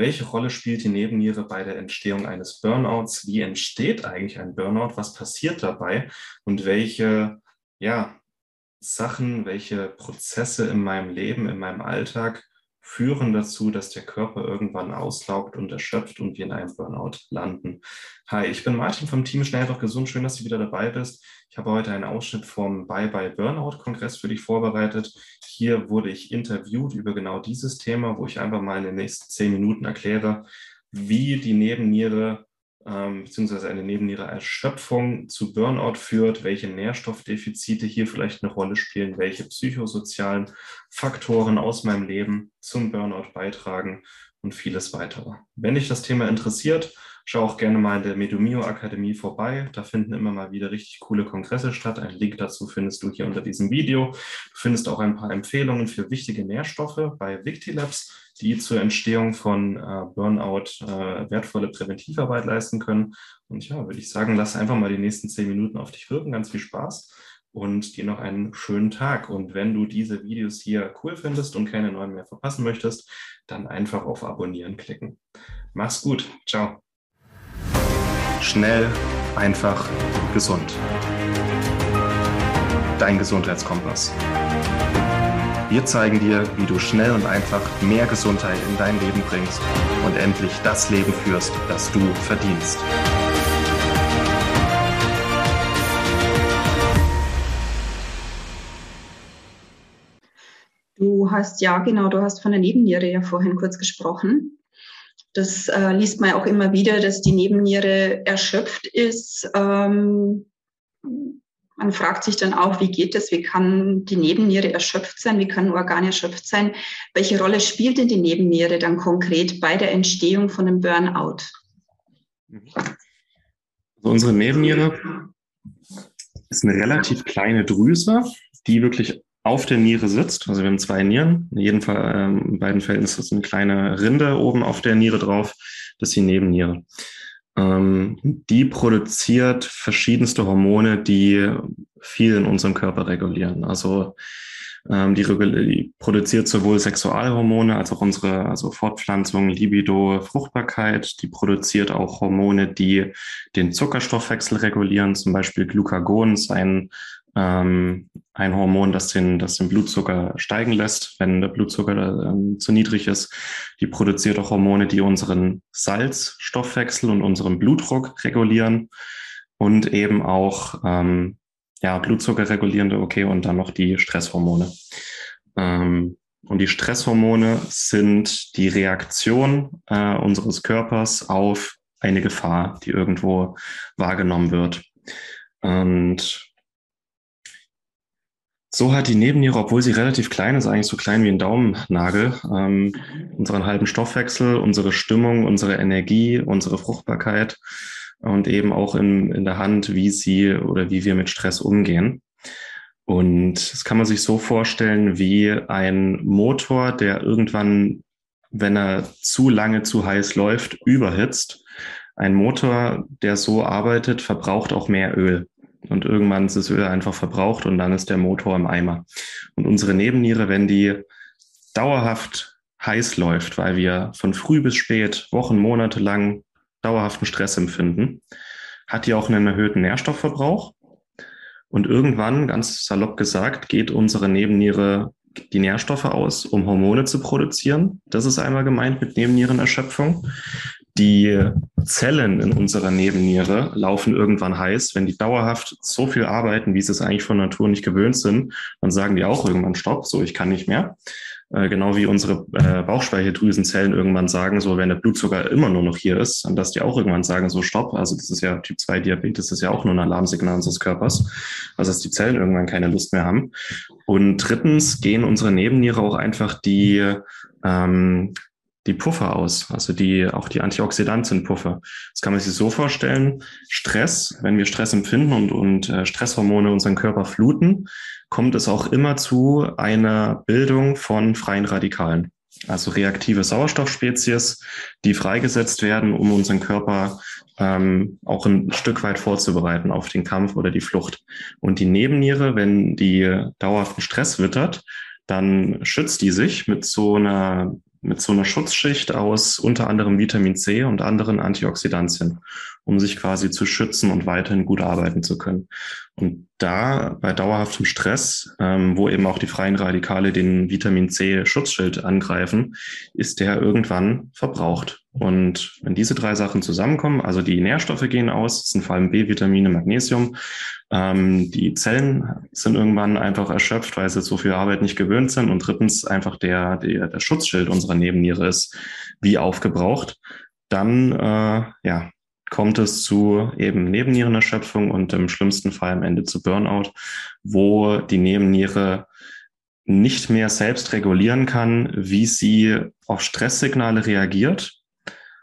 Welche Rolle spielt die Nebenniere bei der Entstehung eines Burnouts? Wie entsteht eigentlich ein Burnout? Was passiert dabei? Und welche ja, Sachen, welche Prozesse in meinem Leben, in meinem Alltag führen dazu, dass der Körper irgendwann auslaugt und erschöpft und wir in einem Burnout landen. Hi, ich bin Martin vom Team Schnell einfach gesund. Schön, dass du wieder dabei bist. Ich habe heute einen Ausschnitt vom Bye Bye Burnout Kongress für dich vorbereitet. Hier wurde ich interviewt über genau dieses Thema, wo ich einfach mal in den nächsten zehn Minuten erkläre, wie die Nebenniere ähm, beziehungsweise eine Nebennierenerschöpfung zu Burnout führt, welche Nährstoffdefizite hier vielleicht eine Rolle spielen, welche psychosozialen Faktoren aus meinem Leben zum Burnout beitragen und vieles weitere. Wenn dich das Thema interessiert, Schau auch gerne mal in der Medomio Akademie vorbei. Da finden immer mal wieder richtig coole Kongresse statt. Einen Link dazu findest du hier unter diesem Video. Du findest auch ein paar Empfehlungen für wichtige Nährstoffe bei Victilabs, die zur Entstehung von äh, Burnout äh, wertvolle Präventivarbeit leisten können. Und ja, würde ich sagen, lass einfach mal die nächsten zehn Minuten auf dich wirken. Ganz viel Spaß und dir noch einen schönen Tag. Und wenn du diese Videos hier cool findest und keine neuen mehr verpassen möchtest, dann einfach auf Abonnieren klicken. Mach's gut. Ciao. Schnell, einfach, gesund. Dein Gesundheitskompass. Wir zeigen dir, wie du schnell und einfach mehr Gesundheit in dein Leben bringst und endlich das Leben führst, das du verdienst. Du hast ja genau, du hast von der Nebenniere ja vorhin kurz gesprochen. Das äh, liest man auch immer wieder, dass die Nebenniere erschöpft ist. Ähm, man fragt sich dann auch, wie geht das? Wie kann die Nebenniere erschöpft sein? Wie kann ein Organ erschöpft sein? Welche Rolle spielt denn die Nebenniere dann konkret bei der Entstehung von einem Burnout? Also unsere Nebenniere ist eine relativ kleine Drüse, die wirklich auf der Niere sitzt. Also wir haben zwei Nieren. In jedem Fall, ähm, in beiden Fällen ist das eine kleine Rinde oben auf der Niere drauf. Das ist die Nebenniere. Ähm, die produziert verschiedenste Hormone, die viel in unserem Körper regulieren. Also ähm, die, die, produziert sowohl Sexualhormone als auch unsere, also Fortpflanzung, Libido, Fruchtbarkeit. Die produziert auch Hormone, die den Zuckerstoffwechsel regulieren, zum Beispiel Glucagon, sein ähm, ein Hormon, das den, das den Blutzucker steigen lässt, wenn der Blutzucker ähm, zu niedrig ist. Die produziert auch Hormone, die unseren Salzstoffwechsel und unseren Blutdruck regulieren und eben auch ähm, ja, Blutzucker regulierende, okay, und dann noch die Stresshormone. Ähm, und die Stresshormone sind die Reaktion äh, unseres Körpers auf eine Gefahr, die irgendwo wahrgenommen wird. Und so hat die Nebenniere, obwohl sie relativ klein ist, eigentlich so klein wie ein Daumennagel, ähm, unseren halben Stoffwechsel, unsere Stimmung, unsere Energie, unsere Fruchtbarkeit und eben auch in, in der Hand, wie sie oder wie wir mit Stress umgehen. Und das kann man sich so vorstellen wie ein Motor, der irgendwann, wenn er zu lange zu heiß läuft, überhitzt. Ein Motor, der so arbeitet, verbraucht auch mehr Öl. Und irgendwann ist das Öl einfach verbraucht und dann ist der Motor im Eimer. Und unsere Nebenniere, wenn die dauerhaft heiß läuft, weil wir von früh bis spät, Wochen, Monate lang dauerhaften Stress empfinden, hat die auch einen erhöhten Nährstoffverbrauch. Und irgendwann, ganz salopp gesagt, geht unsere Nebenniere die Nährstoffe aus, um Hormone zu produzieren. Das ist einmal gemeint mit Nebennierenerschöpfung die Zellen in unserer Nebenniere laufen irgendwann heiß. Wenn die dauerhaft so viel arbeiten, wie sie es eigentlich von Natur nicht gewöhnt sind, dann sagen die auch irgendwann Stopp, so ich kann nicht mehr. Äh, genau wie unsere äh, Bauchspeicheldrüsenzellen irgendwann sagen, so wenn der Blutzucker immer nur noch hier ist, dann dass die auch irgendwann sagen, so Stopp. Also das ist ja Typ 2 Diabetes, das ist ja auch nur ein Alarmsignal unseres Körpers. Also dass die Zellen irgendwann keine Lust mehr haben. Und drittens gehen unsere Nebenniere auch einfach die ähm, die Puffer aus, also die, auch die Antioxidantien-Puffer. Das kann man sich so vorstellen. Stress, wenn wir Stress empfinden und, und äh, Stresshormone unseren Körper fluten, kommt es auch immer zu einer Bildung von freien Radikalen. Also reaktive Sauerstoffspezies, die freigesetzt werden, um unseren Körper ähm, auch ein Stück weit vorzubereiten auf den Kampf oder die Flucht. Und die Nebenniere, wenn die dauerhaften Stress wittert, dann schützt die sich mit so einer mit so einer Schutzschicht aus unter anderem Vitamin C und anderen Antioxidantien, um sich quasi zu schützen und weiterhin gut arbeiten zu können. Und da bei dauerhaftem Stress, ähm, wo eben auch die freien Radikale den Vitamin C Schutzschild angreifen, ist der irgendwann verbraucht. Und wenn diese drei Sachen zusammenkommen, also die Nährstoffe gehen aus, das sind vor allem B-Vitamine, Magnesium, ähm, die Zellen sind irgendwann einfach erschöpft, weil sie so viel Arbeit nicht gewöhnt sind. Und drittens einfach der, der, der Schutzschild unserer Nebenniere ist wie aufgebraucht. Dann äh, ja, kommt es zu eben Nebennierenerschöpfung und im schlimmsten Fall am Ende zu Burnout, wo die Nebenniere nicht mehr selbst regulieren kann, wie sie auf Stresssignale reagiert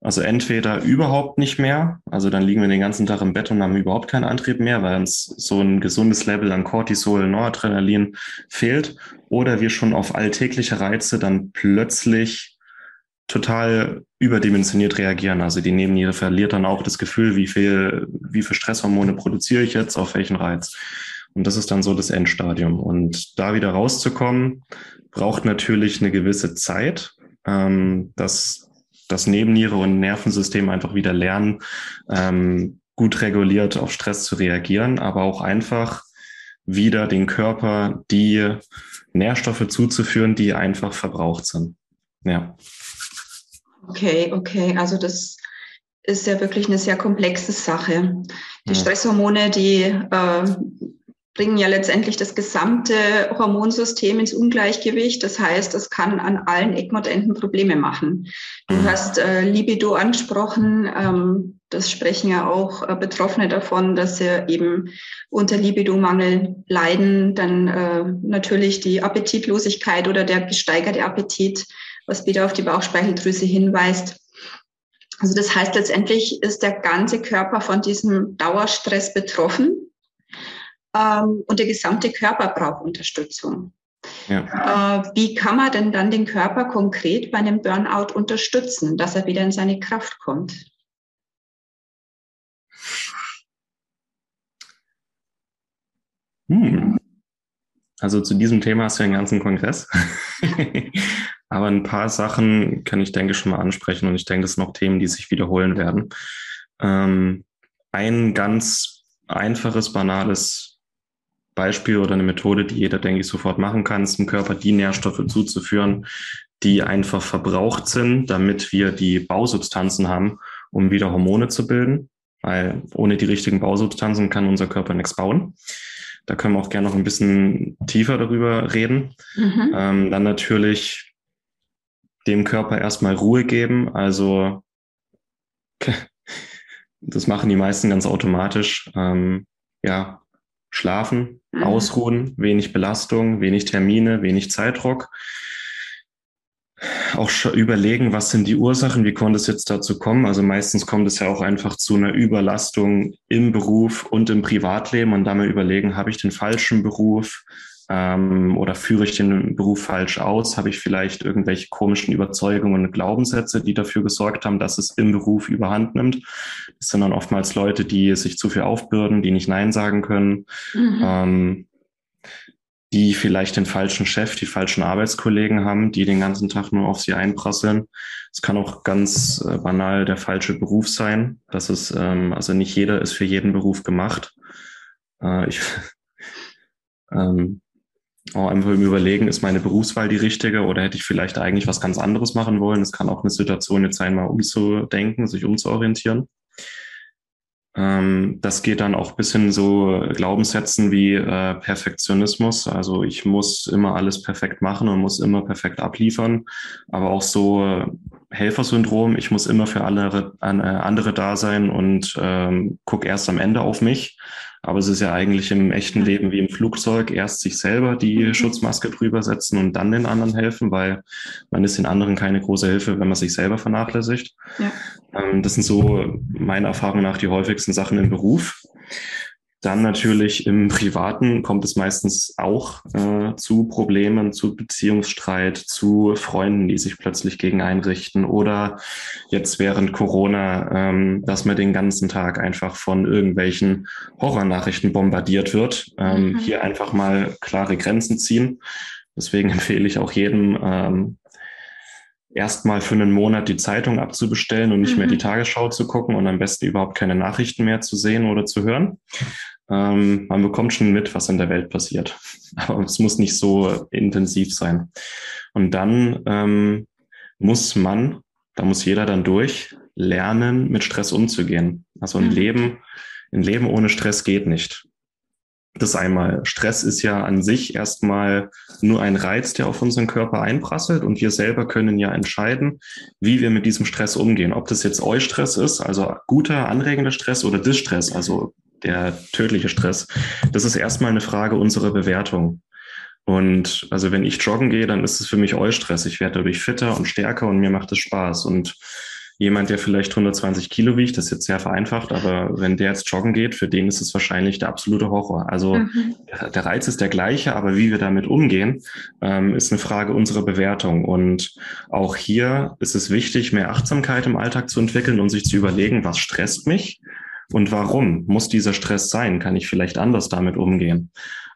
also entweder überhaupt nicht mehr, also dann liegen wir den ganzen Tag im Bett und haben überhaupt keinen Antrieb mehr, weil uns so ein gesundes Level an Cortisol, Noradrenalin fehlt, oder wir schon auf alltägliche Reize dann plötzlich total überdimensioniert reagieren. Also die Nebenniere verliert dann auch das Gefühl, wie viel, wie viel Stresshormone produziere ich jetzt, auf welchen Reiz. Und das ist dann so das Endstadium. Und da wieder rauszukommen, braucht natürlich eine gewisse Zeit. Ähm, das das Nebenniere und Nervensystem einfach wieder lernen, ähm, gut reguliert auf Stress zu reagieren, aber auch einfach wieder den Körper die Nährstoffe zuzuführen, die einfach verbraucht sind. Ja. Okay, okay. Also das ist ja wirklich eine sehr komplexe Sache. Die ja. Stresshormone, die äh, bringen ja letztendlich das gesamte Hormonsystem ins Ungleichgewicht. Das heißt, es kann an allen Ecken und Enden Probleme machen. Du mhm. hast äh, Libido angesprochen. Ähm, das sprechen ja auch äh, Betroffene davon, dass sie eben unter Libidomangel leiden. Dann äh, natürlich die Appetitlosigkeit oder der gesteigerte Appetit, was wieder auf die Bauchspeicheldrüse hinweist. Also das heißt, letztendlich ist der ganze Körper von diesem Dauerstress betroffen ähm, und der gesamte Körper braucht Unterstützung. Ja. Äh, wie kann man denn dann den Körper konkret bei einem Burnout unterstützen, dass er wieder in seine Kraft kommt? Hm. Also zu diesem Thema hast du einen ganzen Kongress. Aber ein paar Sachen kann ich, denke schon mal ansprechen und ich denke, das sind noch Themen, die sich wiederholen werden. Ähm, ein ganz einfaches, banales Beispiel oder eine Methode, die jeder, denke ich, sofort machen kann, ist dem Körper die Nährstoffe zuzuführen, die einfach verbraucht sind, damit wir die Bausubstanzen haben, um wieder Hormone zu bilden. Weil ohne die richtigen Bausubstanzen kann unser Körper nichts bauen. Da können wir auch gerne noch ein bisschen tiefer darüber reden. Mhm. Ähm, dann natürlich dem Körper erstmal Ruhe geben. Also das machen die meisten ganz automatisch. Ähm, ja, schlafen, mhm. ausruhen, wenig Belastung, wenig Termine, wenig Zeitdruck. Auch überlegen, was sind die Ursachen, wie konnte es jetzt dazu kommen? Also meistens kommt es ja auch einfach zu einer Überlastung im Beruf und im Privatleben und mal überlegen, habe ich den falschen Beruf? Ähm, oder führe ich den Beruf falsch aus? Habe ich vielleicht irgendwelche komischen Überzeugungen und Glaubenssätze, die dafür gesorgt haben, dass es im Beruf überhand nimmt? Das sind dann oftmals Leute, die sich zu viel aufbürden, die nicht Nein sagen können, mhm. ähm, die vielleicht den falschen Chef, die falschen Arbeitskollegen haben, die den ganzen Tag nur auf sie einprasseln. Es kann auch ganz äh, banal der falsche Beruf sein. Das ist, ähm, also nicht jeder ist für jeden Beruf gemacht. Äh, ich, ähm, auch einfach im Überlegen, ist meine Berufswahl die richtige oder hätte ich vielleicht eigentlich was ganz anderes machen wollen? Es kann auch eine Situation jetzt sein, mal umzudenken, sich umzuorientieren. Ähm, das geht dann auch bis hin so Glaubenssätzen wie äh, Perfektionismus. Also ich muss immer alles perfekt machen und muss immer perfekt abliefern. Aber auch so Helfersyndrom, ich muss immer für alle äh, andere da sein und ähm, gucke erst am Ende auf mich. Aber es ist ja eigentlich im echten Leben wie im Flugzeug, erst sich selber die mhm. Schutzmaske drüber setzen und dann den anderen helfen, weil man ist den anderen keine große Hilfe, wenn man sich selber vernachlässigt. Ja. Ähm, das sind so meiner Erfahrung nach die häufigsten Sachen im Beruf. Dann natürlich im Privaten kommt es meistens auch äh, zu Problemen, zu Beziehungsstreit, zu Freunden, die sich plötzlich gegen einrichten oder jetzt während Corona, ähm, dass man den ganzen Tag einfach von irgendwelchen Horrornachrichten bombardiert wird. Ähm, mhm. Hier einfach mal klare Grenzen ziehen. Deswegen empfehle ich auch jedem, ähm, erstmal für einen Monat die Zeitung abzubestellen und nicht mhm. mehr die mhm. Tagesschau zu gucken und am besten überhaupt keine Nachrichten mehr zu sehen oder zu hören. Ähm, man bekommt schon mit, was in der Welt passiert. Aber es muss nicht so intensiv sein. Und dann ähm, muss man, da muss jeder dann durch, lernen, mit Stress umzugehen. Also ein mhm. Leben, ein Leben ohne Stress geht nicht. Das einmal. Stress ist ja an sich erstmal nur ein Reiz, der auf unseren Körper einprasselt und wir selber können ja entscheiden, wie wir mit diesem Stress umgehen. Ob das jetzt Eustress ist, also guter, anregender Stress oder Distress, also der tödliche Stress. Das ist erstmal eine Frage unserer Bewertung. Und also wenn ich joggen gehe, dann ist es für mich Eustress. Ich werde dadurch fitter und stärker und mir macht es Spaß. Und jemand, der vielleicht 120 Kilo wiegt, das ist jetzt sehr vereinfacht, aber wenn der jetzt joggen geht, für den ist es wahrscheinlich der absolute Horror. Also mhm. der Reiz ist der gleiche, aber wie wir damit umgehen, ähm, ist eine Frage unserer Bewertung. Und auch hier ist es wichtig, mehr Achtsamkeit im Alltag zu entwickeln und sich zu überlegen, was stresst mich und warum muss dieser Stress sein? Kann ich vielleicht anders damit umgehen?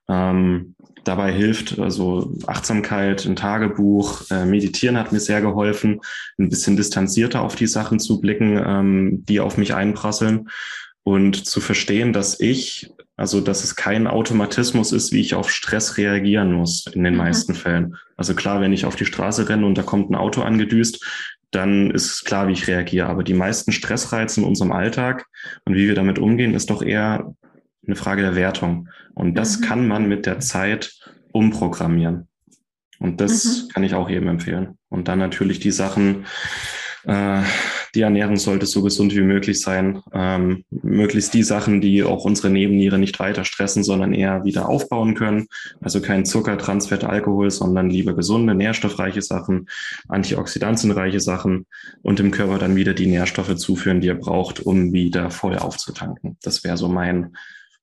Ähm, dabei hilft also Achtsamkeit, ein Tagebuch, äh, Meditieren hat mir sehr geholfen, ein bisschen distanzierter auf die Sachen zu blicken, ähm, die auf mich einprasseln und zu verstehen, dass ich, also dass es kein Automatismus ist, wie ich auf Stress reagieren muss in den mhm. meisten Fällen. Also klar, wenn ich auf die Straße renne und da kommt ein Auto angedüst, dann ist klar, wie ich reagiere. Aber die meisten Stressreize in unserem Alltag und wie wir damit umgehen, ist doch eher eine Frage der Wertung. Und das mhm. kann man mit der Zeit umprogrammieren. Und das mhm. kann ich auch jedem empfehlen. Und dann natürlich die Sachen, äh, die Ernährung sollte so gesund wie möglich sein. Ähm, möglichst die Sachen, die auch unsere Nebenniere nicht weiter stressen, sondern eher wieder aufbauen können. Also kein Zucker, Transfett, Alkohol, sondern lieber gesunde, nährstoffreiche Sachen, antioxidantienreiche Sachen und dem Körper dann wieder die Nährstoffe zuführen, die er braucht, um wieder voll aufzutanken. Das wäre so mein